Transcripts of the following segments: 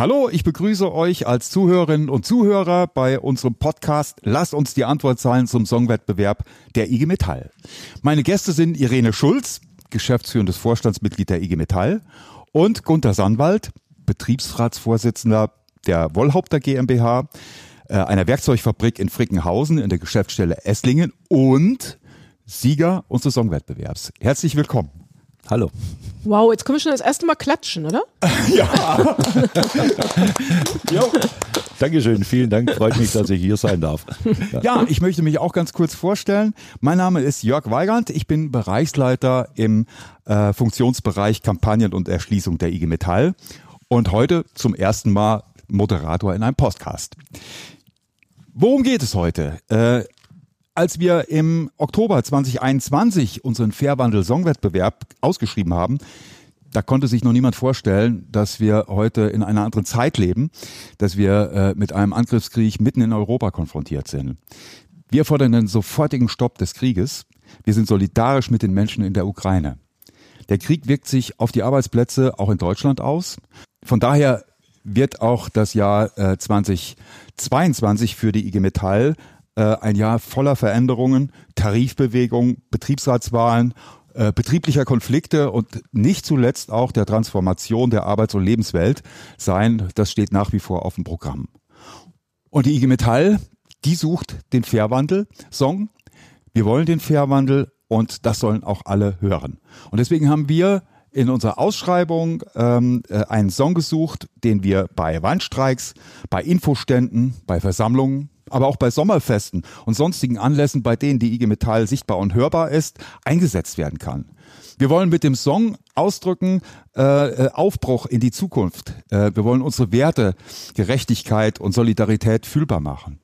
Hallo, ich begrüße euch als Zuhörerinnen und Zuhörer bei unserem Podcast Lasst uns die Antwort sein zum Songwettbewerb der IG Metall. Meine Gäste sind Irene Schulz, geschäftsführendes Vorstandsmitglied der IG Metall und Gunther Sandwald, Betriebsratsvorsitzender der Wollhaupter GmbH, äh, einer Werkzeugfabrik in Frickenhausen in der Geschäftsstelle Esslingen und Sieger unseres Songwettbewerbs. Herzlich willkommen. Hallo. Wow, jetzt können wir schon das erste Mal klatschen, oder? ja. jo. Dankeschön, vielen Dank. Freut mich, dass ich hier sein darf. Ja. ja, ich möchte mich auch ganz kurz vorstellen. Mein Name ist Jörg Weigand. Ich bin Bereichsleiter im äh, Funktionsbereich Kampagnen und Erschließung der IG Metall und heute zum ersten Mal Moderator in einem Podcast. Worum geht es heute? Äh, als wir im Oktober 2021 unseren Fairwandel-Songwettbewerb ausgeschrieben haben, da konnte sich noch niemand vorstellen, dass wir heute in einer anderen Zeit leben, dass wir äh, mit einem Angriffskrieg mitten in Europa konfrontiert sind. Wir fordern den sofortigen Stopp des Krieges. Wir sind solidarisch mit den Menschen in der Ukraine. Der Krieg wirkt sich auf die Arbeitsplätze auch in Deutschland aus. Von daher wird auch das Jahr äh, 2022 für die IG Metall äh, ein Jahr voller Veränderungen, Tarifbewegung, Betriebsratswahlen, äh, betrieblicher Konflikte und nicht zuletzt auch der Transformation der Arbeits- und Lebenswelt sein. Das steht nach wie vor auf dem Programm. Und die IG Metall, die sucht den Fairwandel-Song. Wir wollen den Fairwandel und das sollen auch alle hören. Und deswegen haben wir in unserer Ausschreibung ähm, äh, einen Song gesucht, den wir bei Wandstreiks, bei Infoständen, bei Versammlungen, aber auch bei Sommerfesten und sonstigen Anlässen, bei denen die IG Metall sichtbar und hörbar ist, eingesetzt werden kann. Wir wollen mit dem Song ausdrücken äh, äh, Aufbruch in die Zukunft. Äh, wir wollen unsere Werte Gerechtigkeit und Solidarität fühlbar machen.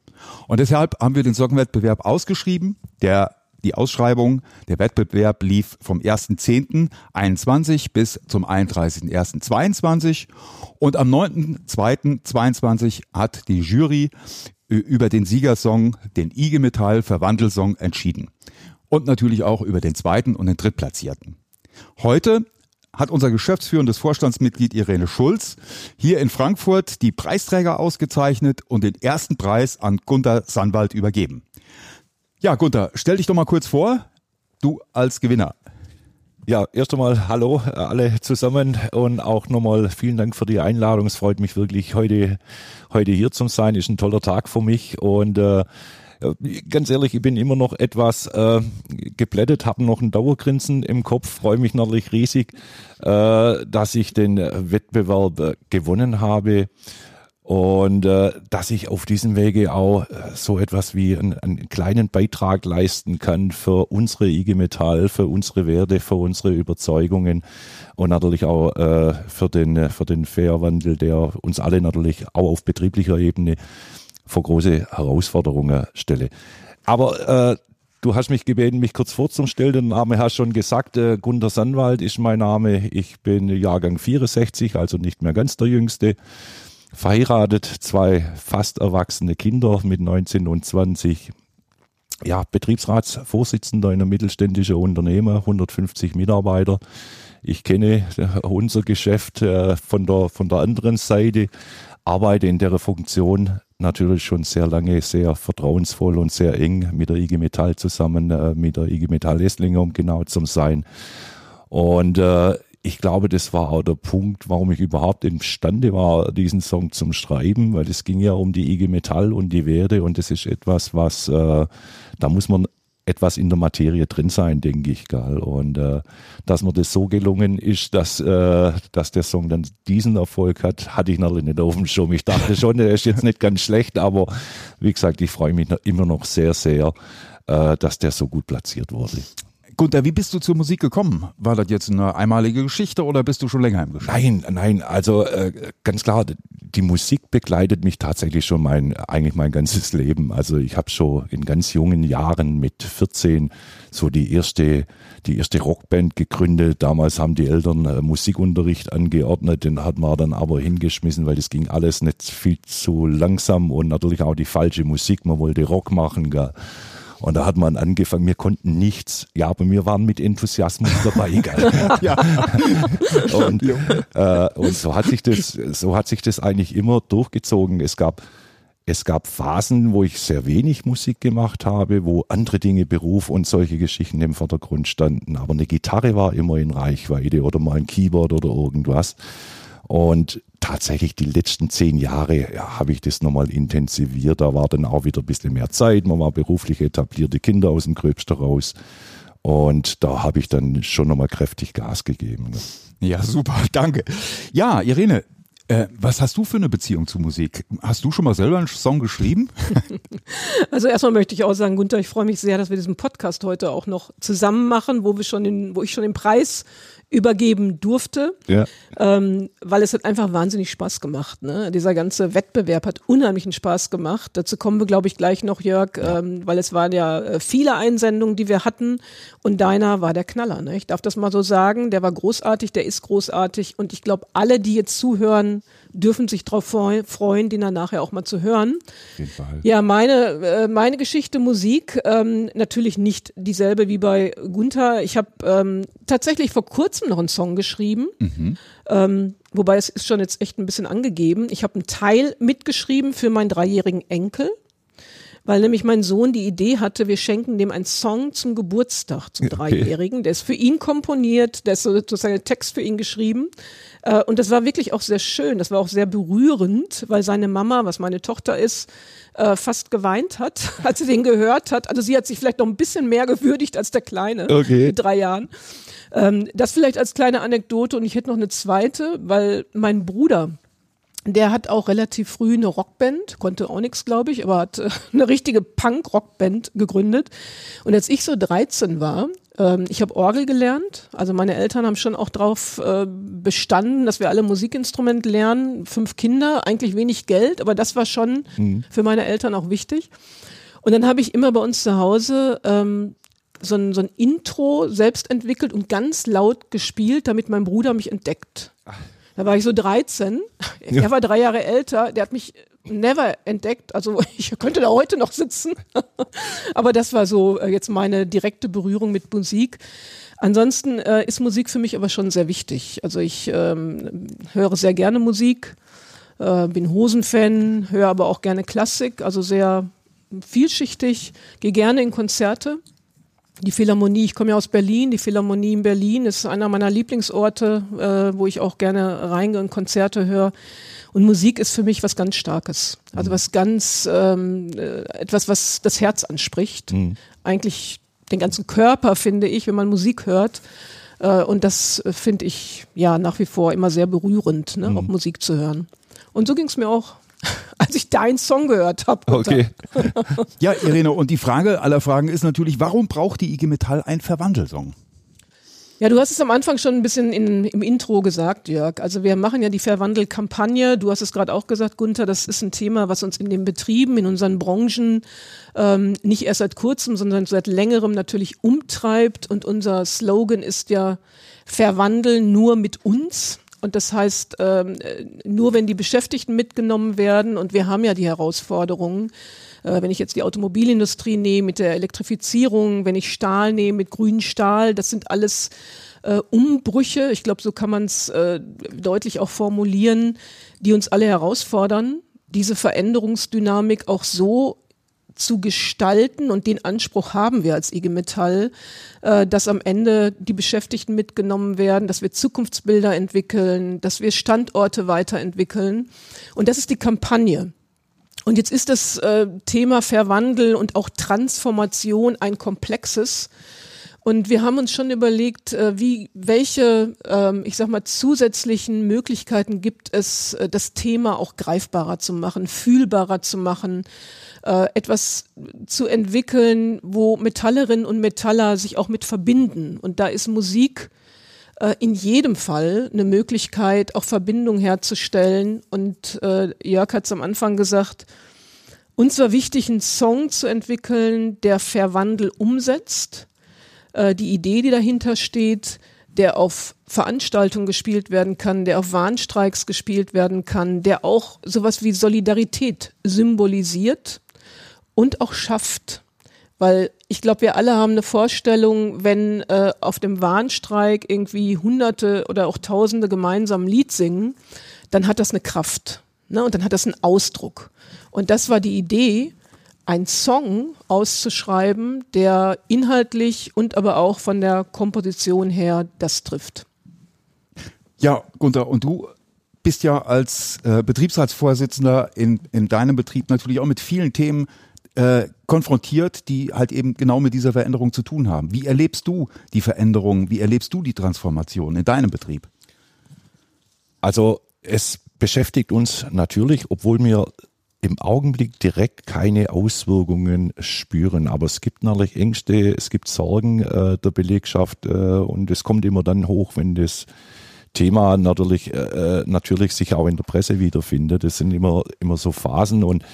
Und deshalb haben wir den Songwettbewerb ausgeschrieben. Der die Ausschreibung, der Wettbewerb lief vom 1.10.21 bis zum 31.01.22 und am 9.2.22 hat die Jury über den Siegersong, den IG Metall Verwandelsong entschieden. Und natürlich auch über den zweiten und den drittplatzierten. Heute hat unser geschäftsführendes Vorstandsmitglied Irene Schulz hier in Frankfurt die Preisträger ausgezeichnet und den ersten Preis an Gunther Sandwald übergeben. Ja, Gunther, stell dich doch mal kurz vor, du als Gewinner. Ja, erst einmal hallo alle zusammen und auch nochmal vielen Dank für die Einladung. Es freut mich wirklich, heute, heute hier zu sein. Ist ein toller Tag für mich und äh, ganz ehrlich, ich bin immer noch etwas äh, geblättet, habe noch ein Dauergrinsen im Kopf, freue mich natürlich riesig, äh, dass ich den Wettbewerb äh, gewonnen habe. Und äh, dass ich auf diesem Wege auch äh, so etwas wie einen, einen kleinen Beitrag leisten kann für unsere IG Metall, für unsere Werte, für unsere Überzeugungen und natürlich auch äh, für den für den Fairwandel, der uns alle natürlich auch auf betrieblicher Ebene vor große Herausforderungen stelle. Aber äh, Du hast mich gebeten, mich kurz vorzustellen. Den Name hast schon gesagt. Äh, Gunter Sandwald ist mein Name. Ich bin Jahrgang 64, also nicht mehr ganz der Jüngste verheiratet, zwei fast erwachsene Kinder mit 19 und 20. Ja, Betriebsratsvorsitzender in einem mittelständischen Unternehmen, 150 Mitarbeiter. Ich kenne unser Geschäft äh, von der, von der anderen Seite, arbeite in der Funktion natürlich schon sehr lange, sehr vertrauensvoll und sehr eng mit der IG Metall zusammen, äh, mit der IG Metall Esslingen, um genau zu sein. Und äh, ich glaube, das war auch der Punkt, warum ich überhaupt imstande war, diesen Song zum Schreiben, weil es ging ja um die IG Metall und die Werte und das ist etwas, was, äh, da muss man etwas in der Materie drin sein, denke ich, gell. Und äh, dass mir das so gelungen ist, dass, äh, dass der Song dann diesen Erfolg hat, hatte ich natürlich nicht auf dem Schirm. Ich dachte schon, der ist jetzt nicht ganz schlecht, aber wie gesagt, ich freue mich immer noch sehr, sehr, äh, dass der so gut platziert wurde. Gunther, wie bist du zur Musik gekommen? War das jetzt eine einmalige Geschichte oder bist du schon länger im Geschäft? Nein, nein, also äh, ganz klar, die Musik begleitet mich tatsächlich schon mein eigentlich mein ganzes Leben. Also ich habe schon in ganz jungen Jahren mit 14 so die erste die erste Rockband gegründet. Damals haben die Eltern äh, Musikunterricht angeordnet, den hat man dann aber hingeschmissen, weil das ging alles nicht viel zu langsam und natürlich auch die falsche Musik. Man wollte Rock machen, gell. Und da hat man angefangen, wir konnten nichts, ja, aber wir waren mit Enthusiasmus dabei. Ja. und, äh, und so hat sich das, so hat sich das eigentlich immer durchgezogen. Es gab es gab Phasen, wo ich sehr wenig Musik gemacht habe, wo andere Dinge, Beruf und solche Geschichten im Vordergrund standen. Aber eine Gitarre war immer in Reichweite oder mal ein Keyboard oder irgendwas. Und tatsächlich die letzten zehn Jahre ja, habe ich das nochmal intensiviert. Da war dann auch wieder ein bisschen mehr Zeit. Man war beruflich etablierte Kinder aus dem Gröbster raus. Und da habe ich dann schon nochmal kräftig Gas gegeben. Ne? Ja, super, danke. Ja, Irene, äh, was hast du für eine Beziehung zu Musik? Hast du schon mal selber einen Song geschrieben? Also erstmal möchte ich auch sagen, Gunther, ich freue mich sehr, dass wir diesen Podcast heute auch noch zusammen machen, wo wir schon den, wo ich schon den Preis übergeben durfte, ja. ähm, weil es hat einfach wahnsinnig Spaß gemacht. Ne? Dieser ganze Wettbewerb hat unheimlichen Spaß gemacht. Dazu kommen wir, glaube ich, gleich noch, Jörg, ähm, weil es waren ja äh, viele Einsendungen, die wir hatten und deiner war der Knaller. Ne? Ich darf das mal so sagen, der war großartig, der ist großartig und ich glaube, alle, die jetzt zuhören, dürfen sich darauf freuen, den dann nachher auch mal zu hören. Ja, meine, äh, meine Geschichte Musik, ähm, natürlich nicht dieselbe wie bei Gunther. Ich habe ähm, tatsächlich vor kurzem noch einen Song geschrieben. Mhm. Ähm, wobei es ist schon jetzt echt ein bisschen angegeben. Ich habe einen Teil mitgeschrieben für meinen dreijährigen Enkel weil nämlich mein Sohn die Idee hatte, wir schenken dem einen Song zum Geburtstag, zum Dreijährigen. Der ist für ihn komponiert, der ist sozusagen ein Text für ihn geschrieben. Äh, und das war wirklich auch sehr schön, das war auch sehr berührend, weil seine Mama, was meine Tochter ist, äh, fast geweint hat, als sie den gehört hat. Also sie hat sich vielleicht noch ein bisschen mehr gewürdigt als der Kleine okay. mit drei Jahren. Ähm, das vielleicht als kleine Anekdote und ich hätte noch eine zweite, weil mein Bruder, der hat auch relativ früh eine Rockband, konnte auch nichts, glaube ich, aber hat äh, eine richtige Punk-Rockband gegründet. Und als ich so 13 war, ähm, ich habe Orgel gelernt. Also meine Eltern haben schon auch darauf äh, bestanden, dass wir alle Musikinstrument lernen. Fünf Kinder, eigentlich wenig Geld, aber das war schon mhm. für meine Eltern auch wichtig. Und dann habe ich immer bei uns zu Hause ähm, so, ein, so ein Intro selbst entwickelt und ganz laut gespielt, damit mein Bruder mich entdeckt. Da war ich so 13. Ja. Er war drei Jahre älter. Der hat mich never entdeckt. Also ich könnte da heute noch sitzen. Aber das war so äh, jetzt meine direkte Berührung mit Musik. Ansonsten äh, ist Musik für mich aber schon sehr wichtig. Also ich ähm, höre sehr gerne Musik, äh, bin Hosenfan, höre aber auch gerne Klassik, also sehr vielschichtig, gehe gerne in Konzerte. Die Philharmonie, ich komme ja aus Berlin, die Philharmonie in Berlin ist einer meiner Lieblingsorte, äh, wo ich auch gerne reingehe und Konzerte höre. Und Musik ist für mich was ganz Starkes. Also mhm. was ganz, ähm, äh, etwas, was das Herz anspricht. Mhm. Eigentlich den ganzen Körper, finde ich, wenn man Musik hört. Äh, und das finde ich ja nach wie vor immer sehr berührend, ne, mhm. auch Musik zu hören. Und so ging es mir auch als ich deinen Song gehört habe. Okay. ja, Irene, und die Frage aller Fragen ist natürlich, warum braucht die IG Metall einen Verwandelsong? Ja, du hast es am Anfang schon ein bisschen in, im Intro gesagt, Jörg. Also wir machen ja die Verwandelkampagne. Du hast es gerade auch gesagt, Gunther, das ist ein Thema, was uns in den Betrieben, in unseren Branchen ähm, nicht erst seit kurzem, sondern seit längerem natürlich umtreibt. Und unser Slogan ist ja Verwandeln nur mit uns. Und das heißt, ähm, nur wenn die Beschäftigten mitgenommen werden, und wir haben ja die Herausforderungen, äh, wenn ich jetzt die Automobilindustrie nehme mit der Elektrifizierung, wenn ich Stahl nehme mit grünem Stahl, das sind alles äh, Umbrüche, ich glaube, so kann man es äh, deutlich auch formulieren, die uns alle herausfordern, diese Veränderungsdynamik auch so zu gestalten und den Anspruch haben wir als IG Metall, äh, dass am Ende die Beschäftigten mitgenommen werden, dass wir Zukunftsbilder entwickeln, dass wir Standorte weiterentwickeln. Und das ist die Kampagne. Und jetzt ist das äh, Thema Verwandel und auch Transformation ein komplexes. Und wir haben uns schon überlegt, äh, wie, welche, ähm, ich sag mal, zusätzlichen Möglichkeiten gibt es, äh, das Thema auch greifbarer zu machen, fühlbarer zu machen, äh, etwas zu entwickeln, wo Metallerinnen und Metaller sich auch mit verbinden. Und da ist Musik äh, in jedem Fall eine Möglichkeit, auch Verbindung herzustellen. Und äh, Jörg hat es am Anfang gesagt, uns war wichtig, einen Song zu entwickeln, der Verwandel umsetzt. Äh, die Idee, die dahinter steht, der auf Veranstaltungen gespielt werden kann, der auf Warnstreiks gespielt werden kann, der auch sowas wie Solidarität symbolisiert und auch schafft. Weil ich glaube, wir alle haben eine Vorstellung, wenn äh, auf dem Warnstreik irgendwie Hunderte oder auch Tausende gemeinsam ein Lied singen, dann hat das eine Kraft. Ne? Und dann hat das einen Ausdruck. Und das war die Idee, einen Song auszuschreiben, der inhaltlich und aber auch von der Komposition her das trifft. Ja, Gunther, und du bist ja als äh, Betriebsratsvorsitzender in, in deinem Betrieb natürlich auch mit vielen Themen äh, konfrontiert, die halt eben genau mit dieser Veränderung zu tun haben. Wie erlebst du die Veränderung? Wie erlebst du die Transformation in deinem Betrieb? Also es beschäftigt uns natürlich, obwohl wir im Augenblick direkt keine Auswirkungen spüren. Aber es gibt natürlich Ängste, es gibt Sorgen äh, der Belegschaft äh, und es kommt immer dann hoch, wenn das Thema natürlich, äh, natürlich sich auch in der Presse wiederfindet. Das sind immer, immer so Phasen und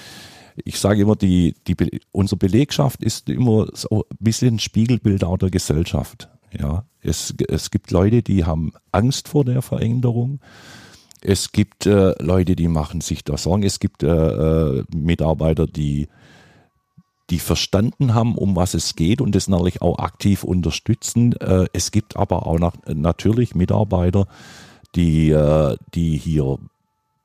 ich sage immer, die, die, unsere Belegschaft ist immer so ein bisschen Spiegelbild auch der Gesellschaft. Ja, es, es gibt Leute, die haben Angst vor der Veränderung. Es gibt äh, Leute, die machen sich da Sorgen. Es gibt äh, äh, Mitarbeiter, die, die verstanden haben, um was es geht und das natürlich auch aktiv unterstützen. Äh, es gibt aber auch nach, natürlich Mitarbeiter, die, äh, die hier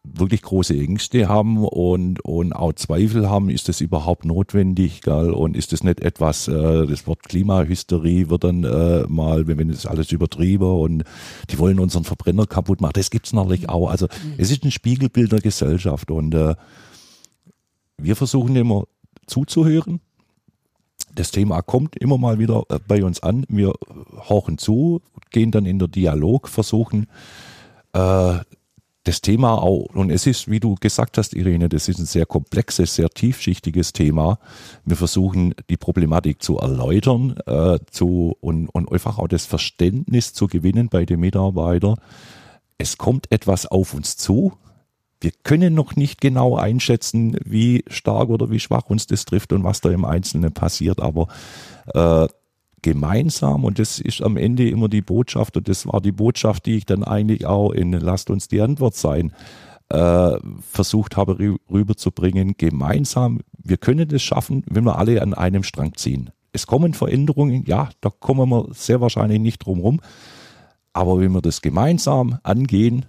wirklich große Ängste haben und, und auch Zweifel haben, ist das überhaupt notwendig, gell? Und ist das nicht etwas, äh, das Wort Klimahysterie wird dann äh, mal, wenn, wenn das alles übertrieben und die wollen unseren Verbrenner kaputt machen. Das gibt's natürlich auch. Also mhm. es ist ein Spiegelbild der Gesellschaft und äh, wir versuchen immer zuzuhören. Das Thema kommt immer mal wieder äh, bei uns an. Wir horchen zu, gehen dann in der Dialog, versuchen äh, das Thema auch, und es ist, wie du gesagt hast, Irene, das ist ein sehr komplexes, sehr tiefschichtiges Thema. Wir versuchen, die Problematik zu erläutern äh, zu, und, und einfach auch das Verständnis zu gewinnen bei den Mitarbeitern. Es kommt etwas auf uns zu. Wir können noch nicht genau einschätzen, wie stark oder wie schwach uns das trifft und was da im Einzelnen passiert, aber äh, gemeinsam und das ist am Ende immer die Botschaft und das war die Botschaft, die ich dann eigentlich auch in Lasst uns die Antwort sein äh, versucht habe rüberzubringen. Gemeinsam, wir können das schaffen, wenn wir alle an einem Strang ziehen. Es kommen Veränderungen, ja, da kommen wir sehr wahrscheinlich nicht drum rum. Aber wenn wir das gemeinsam angehen,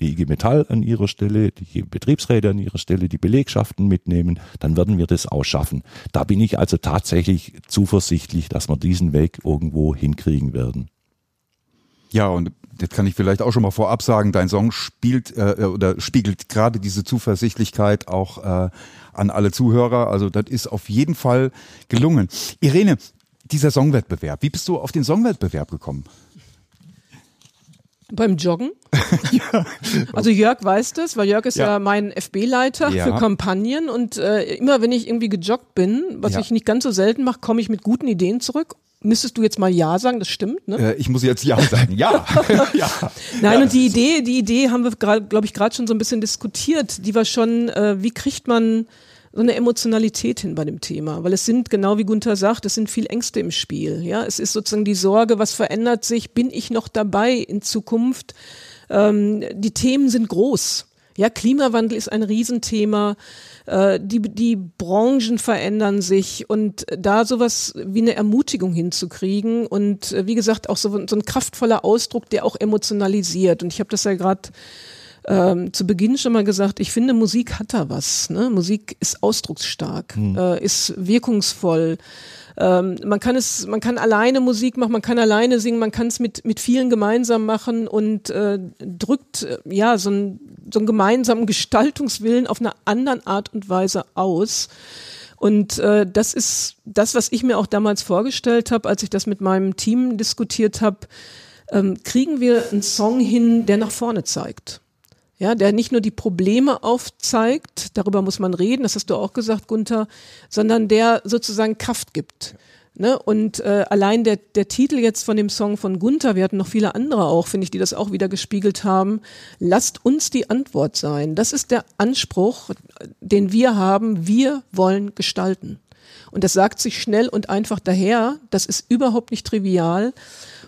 die IG Metall an ihrer Stelle, die Betriebsräte an ihrer Stelle, die Belegschaften mitnehmen, dann werden wir das auch schaffen. Da bin ich also tatsächlich zuversichtlich, dass wir diesen Weg irgendwo hinkriegen werden. Ja, und jetzt kann ich vielleicht auch schon mal vorab sagen, dein Song spielt äh, oder spiegelt gerade diese Zuversichtlichkeit auch äh, an alle Zuhörer. Also das ist auf jeden Fall gelungen. Irene, dieser Songwettbewerb, wie bist du auf den Songwettbewerb gekommen? Beim Joggen. ja. Also Jörg weiß das, weil Jörg ist ja, ja mein FB-Leiter ja. für Kampagnen und äh, immer wenn ich irgendwie gejoggt bin, was ich nicht ganz so selten mache, komme ich mit guten Ideen zurück. Müsstest du jetzt mal Ja sagen, das stimmt, ne? Äh, ich muss jetzt Ja sagen, ja. ja. Nein, und die Idee, die Idee haben wir glaube ich, gerade schon so ein bisschen diskutiert. Die war schon, äh, wie kriegt man so eine Emotionalität hin bei dem Thema, weil es sind, genau wie Gunther sagt, es sind viel Ängste im Spiel. Ja, es ist sozusagen die Sorge, was verändert sich, bin ich noch dabei in Zukunft? Ähm, die Themen sind groß. Ja, Klimawandel ist ein Riesenthema. Äh, die, die Branchen verändern sich und da sowas wie eine Ermutigung hinzukriegen und äh, wie gesagt auch so, so ein kraftvoller Ausdruck, der auch emotionalisiert. Und ich habe das ja gerade ähm, zu Beginn schon mal gesagt, ich finde, Musik hat da was. Ne? Musik ist ausdrucksstark, hm. äh, ist wirkungsvoll. Ähm, man kann es, man kann alleine Musik machen, man kann alleine singen, man kann es mit, mit vielen gemeinsam machen und äh, drückt äh, ja so, ein, so einen gemeinsamen Gestaltungswillen auf eine andere Art und Weise aus. Und äh, das ist das, was ich mir auch damals vorgestellt habe, als ich das mit meinem Team diskutiert habe. Ähm, kriegen wir einen Song hin, der nach vorne zeigt? Ja, der nicht nur die Probleme aufzeigt, darüber muss man reden, das hast du auch gesagt, Gunther, sondern der sozusagen Kraft gibt. Ne? Und äh, allein der, der Titel jetzt von dem Song von Gunther, wir hatten noch viele andere auch, finde ich, die das auch wieder gespiegelt haben, lasst uns die Antwort sein. Das ist der Anspruch, den wir haben, wir wollen gestalten. Und das sagt sich schnell und einfach daher, das ist überhaupt nicht trivial.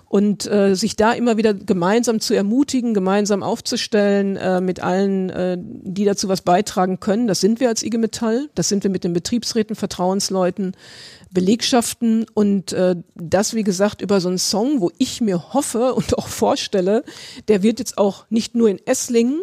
und äh, sich da immer wieder gemeinsam zu ermutigen, gemeinsam aufzustellen äh, mit allen, äh, die dazu was beitragen können. Das sind wir als IG Metall, das sind wir mit den Betriebsräten, Vertrauensleuten, Belegschaften und äh, das, wie gesagt, über so einen Song, wo ich mir hoffe und auch vorstelle, der wird jetzt auch nicht nur in Esslingen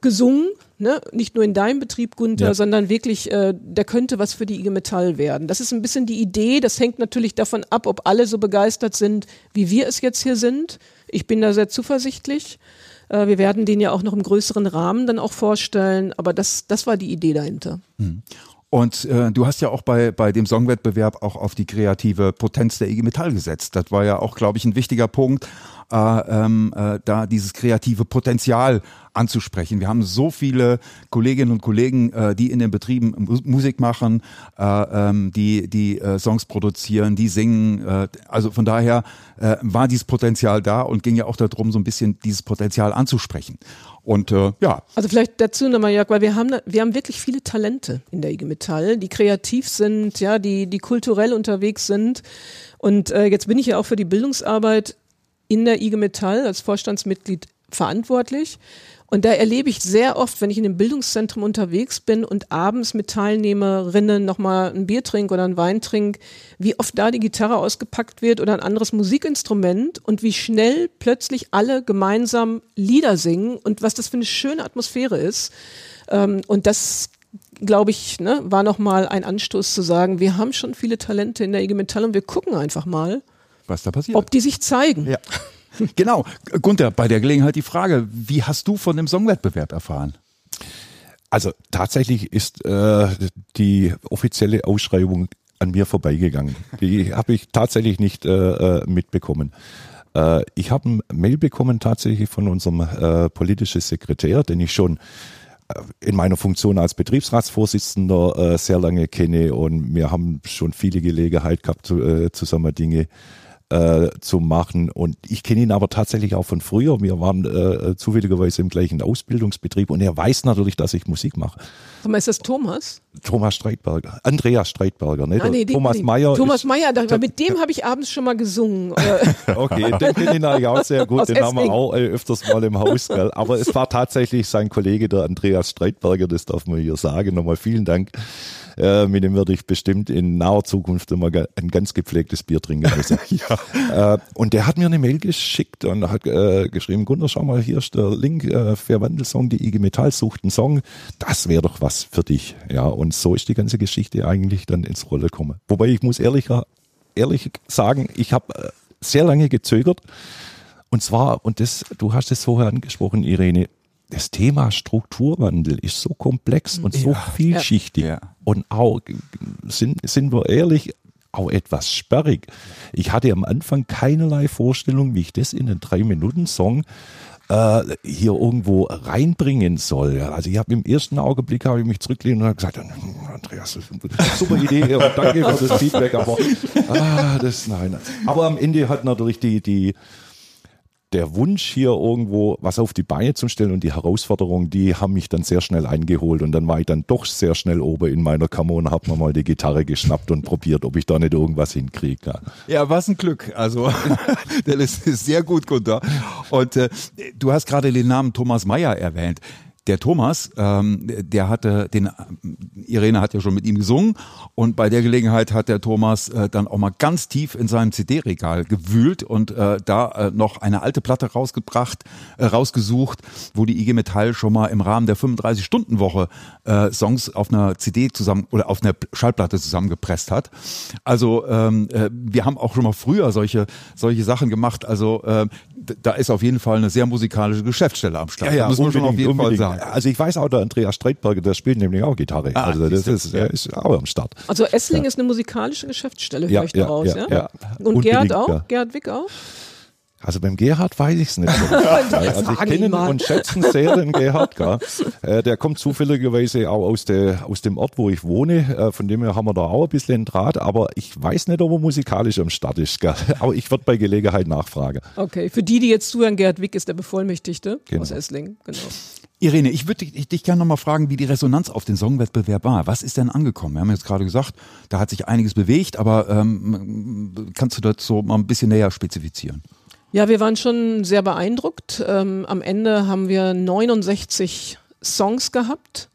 gesungen, ne? nicht nur in deinem Betrieb, Gunther, ja. sondern wirklich, äh, der könnte was für die IG Metall werden. Das ist ein bisschen die Idee, das hängt natürlich davon ab, ob alle so begeistert sind, wie wir es jetzt hier sind. Ich bin da sehr zuversichtlich. Äh, wir werden den ja auch noch im größeren Rahmen dann auch vorstellen, aber das, das war die Idee dahinter. Mhm. Und äh, du hast ja auch bei, bei dem Songwettbewerb auch auf die kreative Potenz der IG Metall gesetzt. Das war ja auch, glaube ich, ein wichtiger Punkt, äh, ähm, äh, da dieses kreative Potenzial anzusprechen. Wir haben so viele Kolleginnen und Kollegen, äh, die in den Betrieben Musik machen, äh, ähm, die die äh, Songs produzieren, die singen. Äh, also von daher äh, war dieses Potenzial da und ging ja auch darum, so ein bisschen dieses Potenzial anzusprechen. Und äh, ja. Also vielleicht dazu nochmal, Jörg, weil wir haben, wir haben wirklich viele Talente in der IG Metall, die kreativ sind, ja, die, die kulturell unterwegs sind. Und äh, jetzt bin ich ja auch für die Bildungsarbeit in der IG Metall als Vorstandsmitglied verantwortlich. Und da erlebe ich sehr oft, wenn ich in einem Bildungszentrum unterwegs bin und abends mit Teilnehmerinnen nochmal ein Bier trinke oder einen Wein trinke, wie oft da die Gitarre ausgepackt wird oder ein anderes Musikinstrument und wie schnell plötzlich alle gemeinsam Lieder singen und was das für eine schöne Atmosphäre ist. Ähm, und das glaube ich, ne, war nochmal ein Anstoß zu sagen, wir haben schon viele Talente in der IG Metall und wir gucken einfach mal, was da passiert. Ob die sich zeigen. Ja. Genau. Gunther, bei der Gelegenheit die Frage, wie hast du von dem Songwettbewerb erfahren? Also tatsächlich ist äh, die offizielle Ausschreibung an mir vorbeigegangen. Die habe ich tatsächlich nicht äh, äh mitbekommen. Äh, ich habe ein Mail bekommen tatsächlich von unserem äh, politischen Sekretär, den ich schon äh, in meiner Funktion als Betriebsratsvorsitzender äh, sehr lange kenne und wir haben schon viele Gelegenheit gehabt, zu, äh, zusammen Dinge äh, zu machen. Und ich kenne ihn aber tatsächlich auch von früher. Wir waren äh, zufälligerweise im gleichen Ausbildungsbetrieb und er weiß natürlich, dass ich Musik mache. Aber ist das Thomas? Thomas Streitberger. Andreas Streitberger, ne? Ah, nee, Thomas Meyer. Thomas Meyer, mit dem habe ich abends schon mal gesungen. okay, den kenne ich eigentlich auch sehr gut. Aus den Essling. haben wir auch äh, öfters mal im Haus. Gell? Aber es war tatsächlich sein Kollege, der Andreas Streitberger, das darf man hier sagen. Nochmal vielen Dank. Äh, mit dem werde ich bestimmt in naher Zukunft immer ein ganz gepflegtes Bier trinken müssen. ja. äh, und der hat mir eine Mail geschickt und hat äh, geschrieben, Gunnar, schau mal, hier ist der Link äh, für Wandelsong, die IG Metall sucht einen Song. Das wäre doch was für dich. Ja, und so ist die ganze Geschichte eigentlich dann ins Rolle gekommen. Wobei ich muss ehrlich, ehrlich sagen, ich habe äh, sehr lange gezögert. Und zwar, und das, du hast es vorher angesprochen, Irene, das Thema Strukturwandel ist so komplex und so ja, vielschichtig ja. und auch, sind, sind wir ehrlich, auch etwas sperrig. Ich hatte am Anfang keinerlei Vorstellung, wie ich das in einen Drei-Minuten-Song äh, hier irgendwo reinbringen soll. Also ich habe im ersten Augenblick habe ich mich zurückgelehnt und habe gesagt, Andreas, das ist eine super Idee danke für das Feedback, aber ah, das nein. Aber am Ende hat natürlich die die der Wunsch hier irgendwo was auf die Beine zu stellen und die Herausforderung, die haben mich dann sehr schnell eingeholt und dann war ich dann doch sehr schnell oben in meiner Kammer und habe mir mal die Gitarre geschnappt und probiert, ob ich da nicht irgendwas hinkriege. Ja. was ein Glück. Also, das ist sehr gut, Gunther. Und äh, du hast gerade den Namen Thomas Meyer erwähnt. Der Thomas, ähm, der hatte den, Irene hat ja schon mit ihm gesungen und bei der Gelegenheit hat der Thomas äh, dann auch mal ganz tief in seinem CD-Regal gewühlt und äh, da äh, noch eine alte Platte rausgebracht, äh, rausgesucht, wo die IG Metall schon mal im Rahmen der 35-Stunden-Woche äh, Songs auf einer CD zusammen oder auf einer Schallplatte zusammengepresst hat. Also ähm, äh, wir haben auch schon mal früher solche solche Sachen gemacht. Also äh, da ist auf jeden Fall eine sehr musikalische Geschäftsstelle am Start. Ja, ja, muss man schon auf jeden Fall sagen. Also ich weiß auch, der Andreas Streitberger, der spielt nämlich auch Gitarre. Ah, also das ist, er ist auch am Start. Also Essling ja. ist eine musikalische Geschäftsstelle, höre ich ja, daraus, ja? ja? Und Gerhard auch? Gerhard Wick auch? Also beim Gerhard weiß ich es nicht. So. also ich kenne ihn und schätze sehr den Gerhard. Gell. Äh, der kommt zufälligerweise auch aus, der, aus dem Ort, wo ich wohne. Äh, von dem her haben wir da auch ein bisschen einen Draht. Aber ich weiß nicht, ob er musikalisch am Start ist. Gell. Aber ich werde bei Gelegenheit nachfragen. Okay, für die, die jetzt zuhören, Gerhard Wick ist der Bevollmächtigte genau. aus Esslingen. Genau. Irene, ich würde dich, dich gerne nochmal fragen, wie die Resonanz auf den Songwettbewerb war. Was ist denn angekommen? Wir haben jetzt gerade gesagt, da hat sich einiges bewegt, aber ähm, kannst du das so mal ein bisschen näher spezifizieren? Ja, wir waren schon sehr beeindruckt. Ähm, am Ende haben wir 69 Songs gehabt,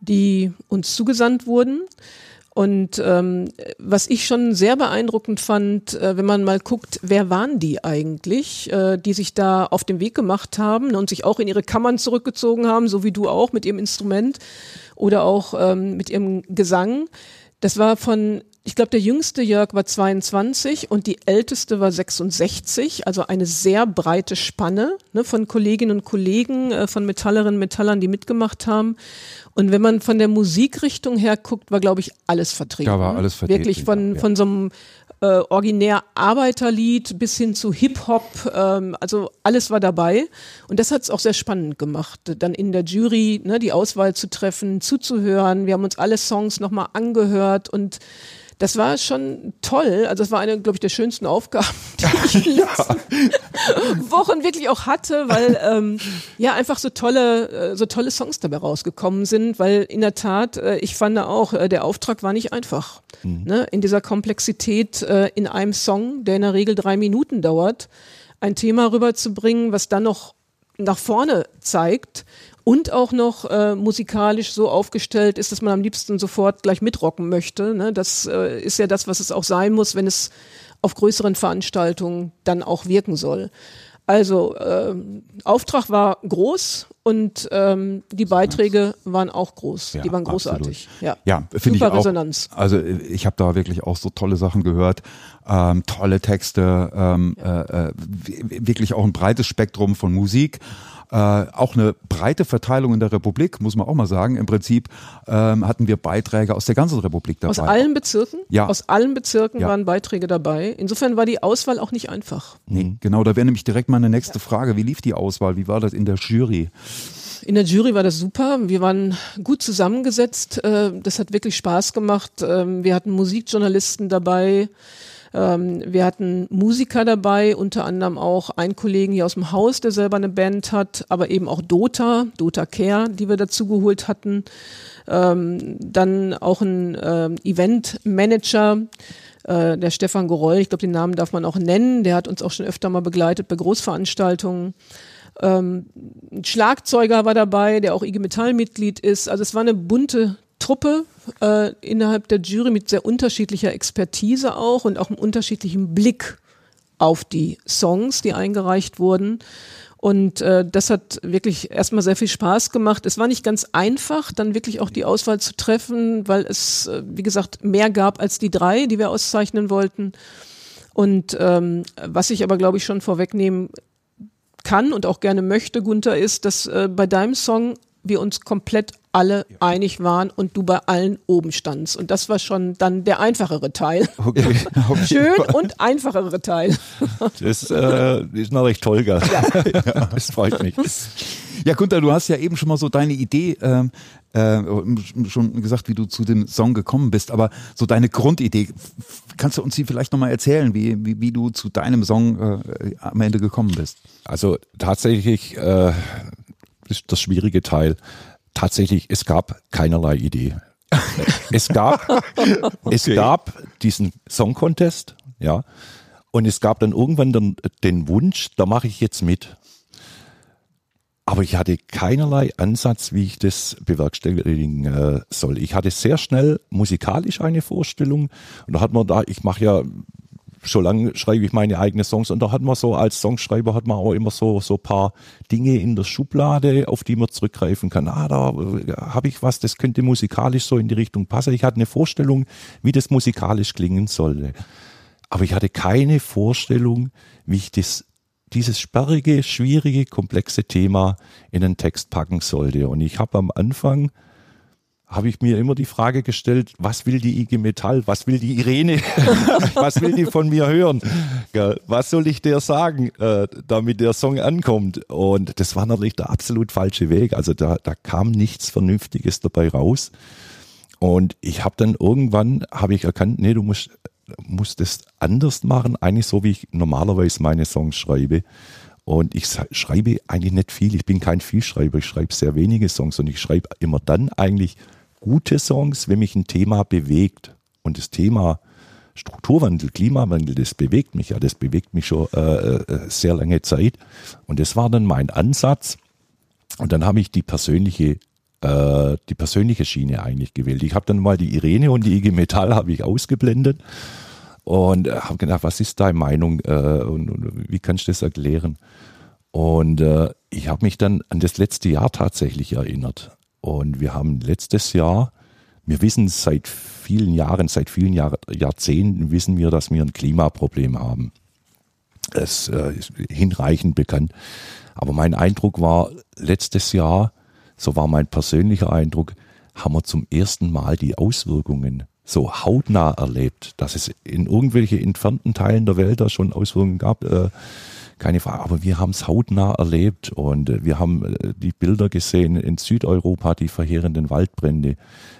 die uns zugesandt wurden. Und ähm, was ich schon sehr beeindruckend fand, äh, wenn man mal guckt, wer waren die eigentlich, äh, die sich da auf den Weg gemacht haben und sich auch in ihre Kammern zurückgezogen haben, so wie du auch mit ihrem Instrument oder auch ähm, mit ihrem Gesang. Das war von ich glaube, der jüngste Jörg war 22 und die älteste war 66, also eine sehr breite Spanne ne, von Kolleginnen und Kollegen, äh, von Metallerinnen und Metallern, die mitgemacht haben. Und wenn man von der Musikrichtung her guckt, war, glaube ich, alles vertreten. Da war alles vertreten. Wirklich von, ja. von so einem äh, originär Arbeiterlied bis hin zu Hip-Hop, ähm, also alles war dabei. Und das hat es auch sehr spannend gemacht, dann in der Jury ne, die Auswahl zu treffen, zuzuhören. Wir haben uns alle Songs nochmal angehört und das war schon toll. Also das war eine, glaube ich, der schönsten Aufgaben, die ich in den letzten Wochen wirklich auch hatte, weil ähm, ja einfach so tolle, äh, so tolle Songs dabei rausgekommen sind, weil in der Tat, äh, ich fand auch, äh, der Auftrag war nicht einfach. Mhm. Ne? In dieser Komplexität äh, in einem Song, der in der Regel drei Minuten dauert, ein Thema rüberzubringen, was dann noch nach vorne zeigt und auch noch äh, musikalisch so aufgestellt ist, dass man am liebsten sofort gleich mitrocken möchte. Ne? Das äh, ist ja das, was es auch sein muss, wenn es auf größeren Veranstaltungen dann auch wirken soll. Also äh, Auftrag war groß und ähm, die Beiträge waren auch groß. Ja, die waren großartig. Absolut. Ja, ja finde ich auch. Resonanz. Also ich habe da wirklich auch so tolle Sachen gehört, ähm, tolle Texte, ähm, ja. äh, äh wirklich auch ein breites Spektrum von Musik. Äh, auch eine breite Verteilung in der Republik, muss man auch mal sagen. Im Prinzip ähm, hatten wir Beiträge aus der ganzen Republik dabei. Aus allen Bezirken? Ja. Aus allen Bezirken ja. waren Beiträge dabei. Insofern war die Auswahl auch nicht einfach. Nee, mhm. genau, da wäre nämlich direkt meine nächste ja. Frage. Wie lief die Auswahl? Wie war das in der Jury? In der Jury war das super. Wir waren gut zusammengesetzt. Äh, das hat wirklich Spaß gemacht. Ähm, wir hatten Musikjournalisten dabei. Ähm, wir hatten Musiker dabei, unter anderem auch einen Kollegen hier aus dem Haus, der selber eine Band hat, aber eben auch Dota, Dota Care, die wir dazu geholt hatten. Ähm, dann auch ein ähm, Event-Manager, äh, der Stefan Geroll, ich glaube, den Namen darf man auch nennen, der hat uns auch schon öfter mal begleitet bei Großveranstaltungen. Ähm, ein Schlagzeuger war dabei, der auch IG Metall-Mitglied ist. Also es war eine bunte Truppe äh, innerhalb der Jury mit sehr unterschiedlicher Expertise auch und auch einem unterschiedlichen Blick auf die Songs, die eingereicht wurden. Und äh, das hat wirklich erstmal sehr viel Spaß gemacht. Es war nicht ganz einfach, dann wirklich auch die Auswahl zu treffen, weil es, äh, wie gesagt, mehr gab als die drei, die wir auszeichnen wollten. Und ähm, was ich aber, glaube ich, schon vorwegnehmen kann und auch gerne möchte, Gunther, ist, dass äh, bei deinem Song wir uns komplett alle ja. einig waren und du bei allen oben standst. Und das war schon dann der einfachere Teil. Okay. Schön und einfachere Teil. Das äh, ist noch recht toll, gell? Ja. das freut mich. Ja, Gunther, du hast ja eben schon mal so deine Idee ähm, äh, schon gesagt, wie du zu dem Song gekommen bist, aber so deine Grundidee, kannst du uns die vielleicht nochmal erzählen, wie, wie, wie, du zu deinem Song äh, am Ende gekommen bist? Also tatsächlich äh, ist das schwierige Teil tatsächlich, es gab keinerlei Idee. es gab, okay. es gab diesen Song Contest, ja, und es gab dann irgendwann den, den Wunsch, da mache ich jetzt mit. Aber ich hatte keinerlei Ansatz, wie ich das bewerkstelligen äh, soll. Ich hatte sehr schnell musikalisch eine Vorstellung und da hat man da, ich mache ja schon lange schreibe ich meine eigenen Songs und da hat man so als Songschreiber hat man auch immer so so paar Dinge in der Schublade, auf die man zurückgreifen kann. Ah, da äh, habe ich was, das könnte musikalisch so in die Richtung passen. Ich hatte eine Vorstellung, wie das musikalisch klingen sollte. Aber ich hatte keine Vorstellung, wie ich das dieses sperrige, schwierige, komplexe Thema in den Text packen sollte. Und ich habe am Anfang habe ich mir immer die Frage gestellt, was will die IG Metall, was will die Irene, was will die von mir hören, was soll ich der sagen, äh, damit der Song ankommt. Und das war natürlich der absolut falsche Weg. Also da, da kam nichts Vernünftiges dabei raus. Und ich habe dann irgendwann, habe ich erkannt, nee, du musst, musst das anders machen, eigentlich so, wie ich normalerweise meine Songs schreibe. Und ich schreibe eigentlich nicht viel. Ich bin kein Vielschreiber. Ich schreibe sehr wenige Songs und ich schreibe immer dann eigentlich gute Songs, wenn mich ein Thema bewegt. Und das Thema, Strukturwandel, Klimawandel, das bewegt mich ja, das bewegt mich schon äh, äh, sehr lange Zeit. Und das war dann mein Ansatz. Und dann habe ich die persönliche äh, die persönliche Schiene eigentlich gewählt. Ich habe dann mal die Irene und die IG Metall habe ich ausgeblendet und habe gedacht, was ist deine Meinung äh, und, und, wie kannst du das erklären? Und äh, ich habe mich dann an das letzte Jahr tatsächlich erinnert. Und wir haben letztes Jahr, wir wissen seit vielen Jahren, seit vielen Jahr, Jahrzehnten wissen wir, dass wir ein Klimaproblem haben. Es äh, ist hinreichend bekannt. Aber mein Eindruck war, letztes Jahr, so war mein persönlicher Eindruck, haben wir zum ersten Mal die Auswirkungen so hautnah erlebt, dass es in irgendwelche entfernten Teilen der Welt da schon Auswirkungen gab. Äh, keine Frage, aber wir haben es hautnah erlebt und äh, wir haben äh, die Bilder gesehen in Südeuropa, die verheerenden Waldbrände.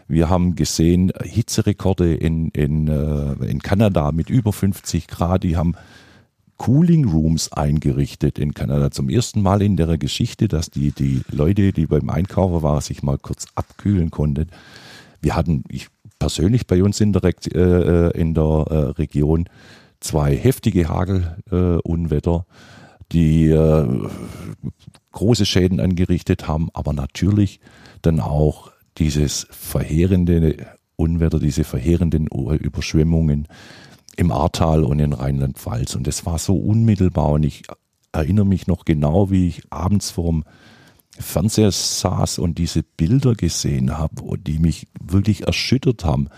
Wir haben gesehen Hitzerekorde in, in, in Kanada mit über 50 Grad. Die haben Cooling Rooms eingerichtet in Kanada. Zum ersten Mal in der Geschichte, dass die, die Leute, die beim Einkaufen waren, sich mal kurz abkühlen konnten. Wir hatten, ich persönlich bei uns in der, äh, in der äh, Region, zwei heftige Hagelunwetter, äh, die äh, große Schäden angerichtet haben, aber natürlich dann auch dieses verheerende Unwetter, diese verheerenden Überschwemmungen im Ahrtal und in Rheinland-Pfalz. Und das war so unmittelbar und ich erinnere mich noch genau, wie ich abends vorm Fernseher saß und diese Bilder gesehen habe die mich wirklich erschüttert haben,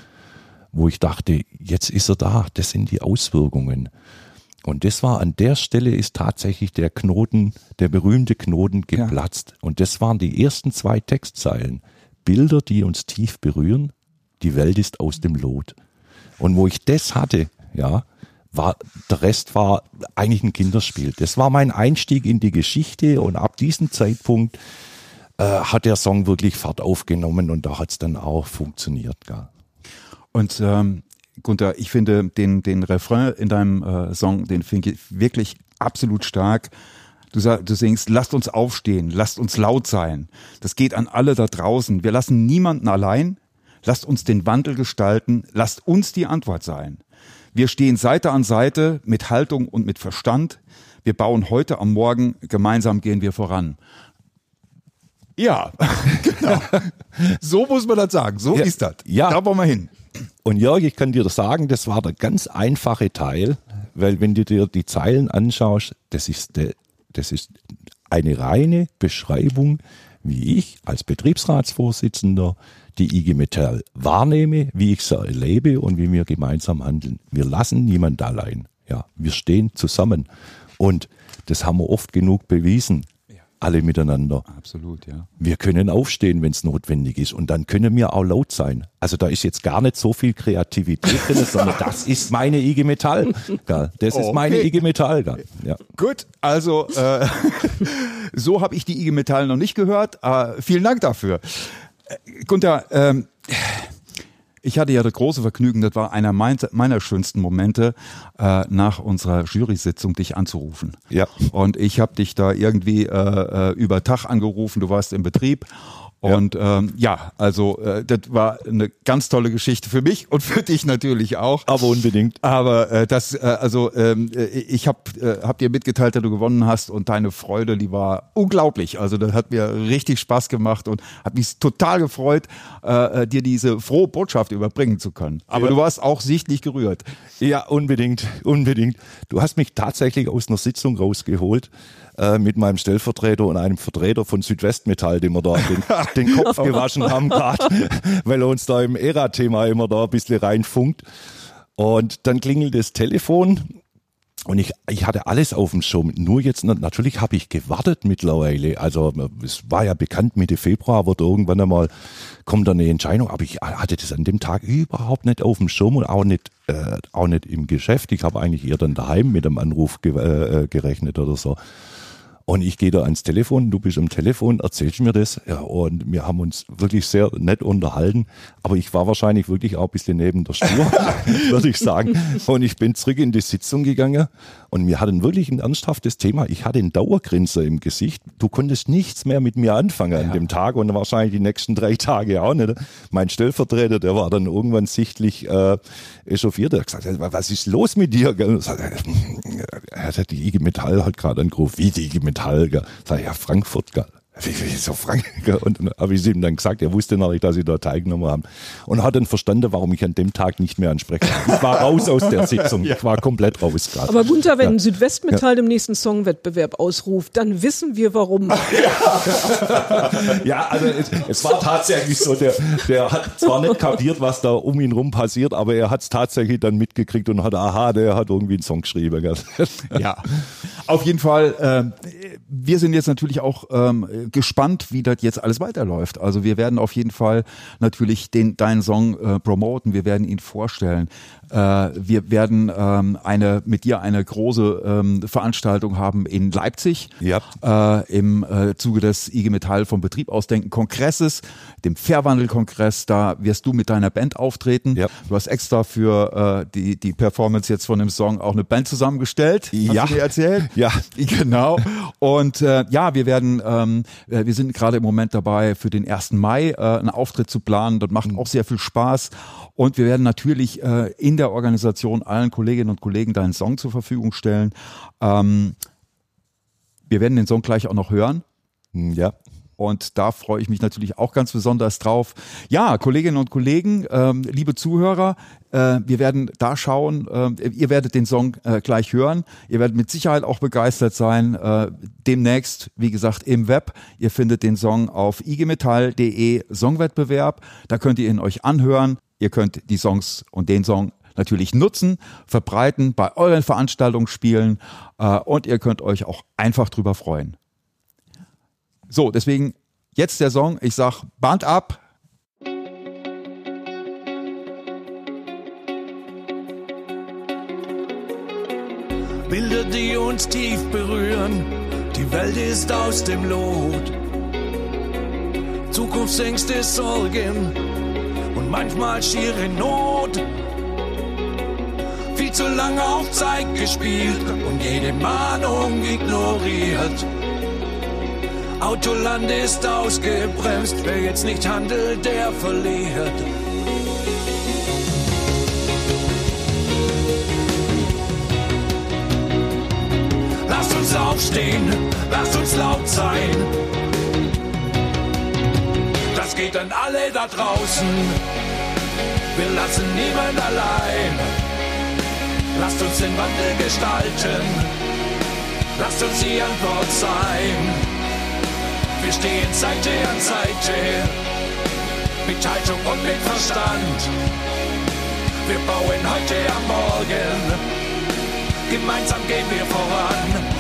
wo ich dachte, jetzt ist er da, das sind die Auswirkungen. Und das war an der Stelle ist tatsächlich der Knoten, der berühmte Knoten geplatzt. Ja. Und das waren die ersten zwei Textzeilen. Bilder, die uns tief berühren. Die Welt ist aus dem Lot. Und wo ich das hatte, ja, war, der Rest war eigentlich ein Kinderspiel. Das war mein Einstieg in die Geschichte und ab diesem Zeitpunkt äh, hat der Song wirklich Fahrt aufgenommen und da hat es dann auch funktioniert. Gell. Und ähm, Gunther, ich finde den, den Refrain in deinem äh, Song, den finde ich wirklich absolut stark. Du, sag, du singst, lasst uns aufstehen, lasst uns laut sein. Das geht an alle da draußen. Wir lassen niemanden allein. Lasst uns den Wandel gestalten. Lasst uns die Antwort sein. Wir stehen Seite an Seite mit Haltung und mit Verstand. Wir bauen heute am Morgen, gemeinsam gehen wir voran. Ja, genau. so muss man das sagen. So ja, ist das. Ja. Da wollen wir hin. Und Jörg, ich kann dir sagen, das war der ganz einfache Teil, weil wenn du dir die Zeilen anschaust, das ist, das ist eine reine Beschreibung, wie ich als Betriebsratsvorsitzender die IG Metall wahrnehme, wie ich sie erlebe und wie wir gemeinsam handeln. Wir lassen niemand allein. Ja, wir stehen zusammen. Und das haben wir oft genug bewiesen. Alle miteinander. Absolut, ja. Wir können aufstehen, wenn es notwendig ist. Und dann können wir auch laut sein. Also da ist jetzt gar nicht so viel Kreativität drin, sondern das ist meine IG Metall. Das ist okay. meine IG Metall. Ja. Gut, also äh, so habe ich die IG Metall noch nicht gehört. Äh, vielen Dank dafür. Gunther, ähm, ich hatte ja das große Vergnügen, das war einer meiner schönsten Momente, äh, nach unserer Jury-Sitzung dich anzurufen. Ja. Und ich habe dich da irgendwie äh, äh, über Tag angerufen, du warst im Betrieb und ja, ähm, ja also äh, das war eine ganz tolle Geschichte für mich und für dich natürlich auch. Aber unbedingt. Aber äh, das, äh, also ähm, äh, ich habe äh, hab dir mitgeteilt, dass du gewonnen hast und deine Freude, die war unglaublich. Also das hat mir richtig Spaß gemacht und hat mich total gefreut, äh, äh, dir diese frohe Botschaft überbringen zu können. Aber ja. du warst auch sichtlich gerührt. Ja, unbedingt, unbedingt. Du hast mich tatsächlich aus einer Sitzung rausgeholt äh, mit meinem Stellvertreter und einem Vertreter von Südwestmetall, dem wir da den, den Kopf gewaschen haben gerade, weil er uns da im ERA-Thema immer da ein bisschen reinfunkt. Und dann klingelt das Telefon und ich, ich hatte alles auf dem Schirm. Nur jetzt, natürlich habe ich gewartet mittlerweile. Also es war ja bekannt, Mitte Februar wird irgendwann einmal, kommt da eine Entscheidung. Aber ich hatte das an dem Tag überhaupt nicht auf dem Schirm und auch nicht, äh, auch nicht im Geschäft. Ich habe eigentlich eher dann daheim mit dem Anruf ge äh, gerechnet oder so. Und ich gehe da ans Telefon, du bist am Telefon, erzählst mir das. Ja, und wir haben uns wirklich sehr nett unterhalten. aber ich war wahrscheinlich wirklich auch ein bisschen neben der Spur, würde ich sagen. Und ich bin zurück in die Sitzung gegangen und wir hatten wirklich ein ernsthaftes Thema. Ich hatte einen Dauergrinser im Gesicht. Du konntest nichts mehr mit mir anfangen ja. an dem Tag und wahrscheinlich die nächsten drei Tage auch nicht. Mein Stellvertreter, der war dann irgendwann sichtlich äh, echauffiert. Er hat gesagt, was ist los mit dir? Er hat die IG Metall hat gerade angerufen. Wie die IG Metall? Sag ich, ja, Frankfurt. Gell? So Frank? Und dann habe ich ihm dann gesagt, er wusste noch nicht, dass ich da teilgenommen habe. Und hat dann verstanden, warum ich an dem Tag nicht mehr anspreche. Ich war raus aus der Sitzung. Ich war komplett raus gerade. Aber Gunther, wenn ja. Südwestmetall ja. dem nächsten Songwettbewerb ausruft, dann wissen wir warum. ja, also es, es, war tatsächlich so, der, der hat zwar nicht kapiert, was da um ihn rum passiert, aber er hat es tatsächlich dann mitgekriegt und hat, aha, der hat irgendwie einen Song geschrieben. Ja, auf jeden Fall. Äh, wir sind jetzt natürlich auch ähm, gespannt, wie das jetzt alles weiterläuft. Also wir werden auf jeden Fall natürlich den deinen Song äh, promoten, wir werden ihn vorstellen. Äh, wir werden ähm, eine mit dir eine große ähm, Veranstaltung haben in Leipzig ja. äh, im äh, Zuge des IG Metall vom Betrieb ausdenken Kongresses, dem Fairwandel-Kongress. Da wirst du mit deiner Band auftreten. Ja. Du hast extra für äh, die die Performance jetzt von dem Song auch eine Band zusammengestellt. Ja. Hast du mir erzählt? Ja. Genau. Und äh, ja, wir werden ähm, äh, wir sind gerade im Moment dabei, für den 1. Mai äh, einen Auftritt zu planen. Das macht mhm. auch sehr viel Spaß. Und wir werden natürlich äh, in der Organisation allen Kolleginnen und Kollegen deinen Song zur Verfügung stellen. Ähm, wir werden den Song gleich auch noch hören. Mhm, ja. Und da freue ich mich natürlich auch ganz besonders drauf. Ja, Kolleginnen und Kollegen, ähm, liebe Zuhörer, äh, wir werden da schauen. Äh, ihr werdet den Song äh, gleich hören. Ihr werdet mit Sicherheit auch begeistert sein. Äh, demnächst, wie gesagt, im Web. Ihr findet den Song auf igmetall.de Songwettbewerb. Da könnt ihr ihn euch anhören. Ihr könnt die Songs und den Song natürlich nutzen, verbreiten, bei euren Veranstaltungen spielen äh, und ihr könnt euch auch einfach drüber freuen. So, deswegen jetzt der Song. Ich sag Band ab. Bilder, die uns tief berühren. Die Welt ist aus dem Lot. Zukunftsängste, Sorgen und manchmal schiere Not. Viel zu lange auf Zeit gespielt und jede Mahnung ignoriert. Autoland ist ausgebremst, wer jetzt nicht handelt, der verliert. Lasst uns aufstehen, lasst uns laut sein. Das geht an alle da draußen. Wir lassen niemand allein. Lasst uns den Wandel gestalten. Lasst uns die Antwort sein. Wir stehen Seite an Seite, mit Haltung und mit Verstand. Wir bauen heute am Morgen, gemeinsam gehen wir voran.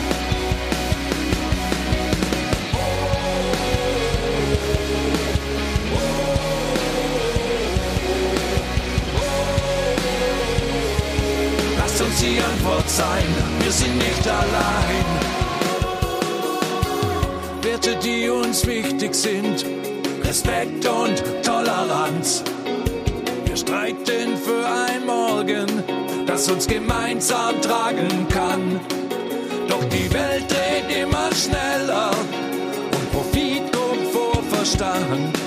Die Antwort sein, wir sind nicht allein. Werte, die uns wichtig sind. Respekt und Toleranz. Wir streiten für ein Morgen, das uns gemeinsam tragen kann. Doch die Welt dreht immer schneller und Profit kommt vor Verstand.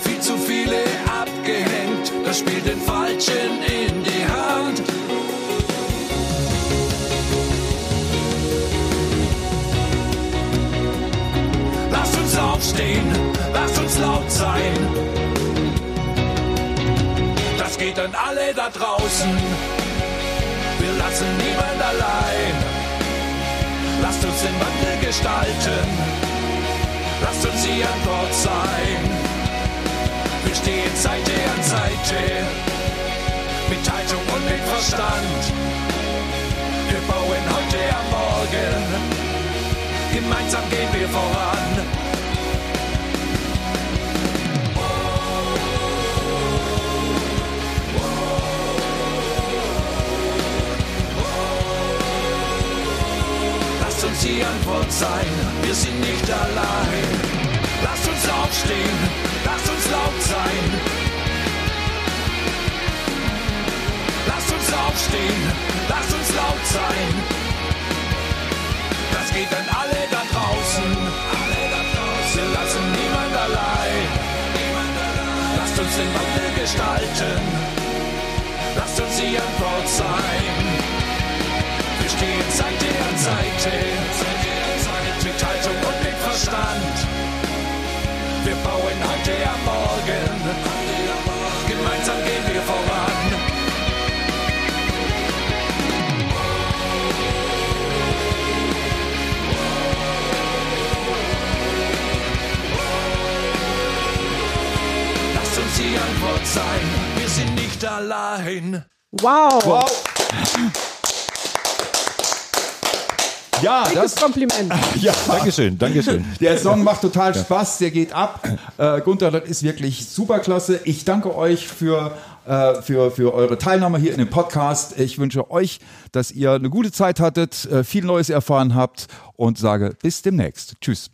Viel zu viele abgehängt, das spielt den Falschen in die aufstehen, lasst uns laut sein. Das geht an alle da draußen, wir lassen niemand allein. Lasst uns den Wandel gestalten, lasst uns die Antwort sein. Wir stehen Seite an Seite, mit Haltung und mit Verstand. Wir bauen heute am Morgen, gemeinsam gehen wir voran. wird die Antwort sein. Wir sind nicht allein. Lasst uns aufstehen, lasst uns laut sein. Lasst uns aufstehen, lasst uns laut sein. Das geht an alle da draußen. Alle da draußen. Wir lassen niemand allein. Lasst uns den Wandel gestalten. Lasst uns die Antwort sein. Stehen Seite an Seite. Mit Haltung und mit Verstand. Wir bauen heute am Morgen. Gemeinsam gehen wir voran. Lasst uns die Antwort sein. Wir sind nicht allein. Wow. Wow. Ja, Dickes das, Kompliment. ja. Dankeschön, Dankeschön. Der Song macht total Spaß, der geht ab. Äh, Gunther, das ist wirklich super klasse. Ich danke euch für, äh, für, für eure Teilnahme hier in dem Podcast. Ich wünsche euch, dass ihr eine gute Zeit hattet, äh, viel Neues erfahren habt und sage bis demnächst. Tschüss.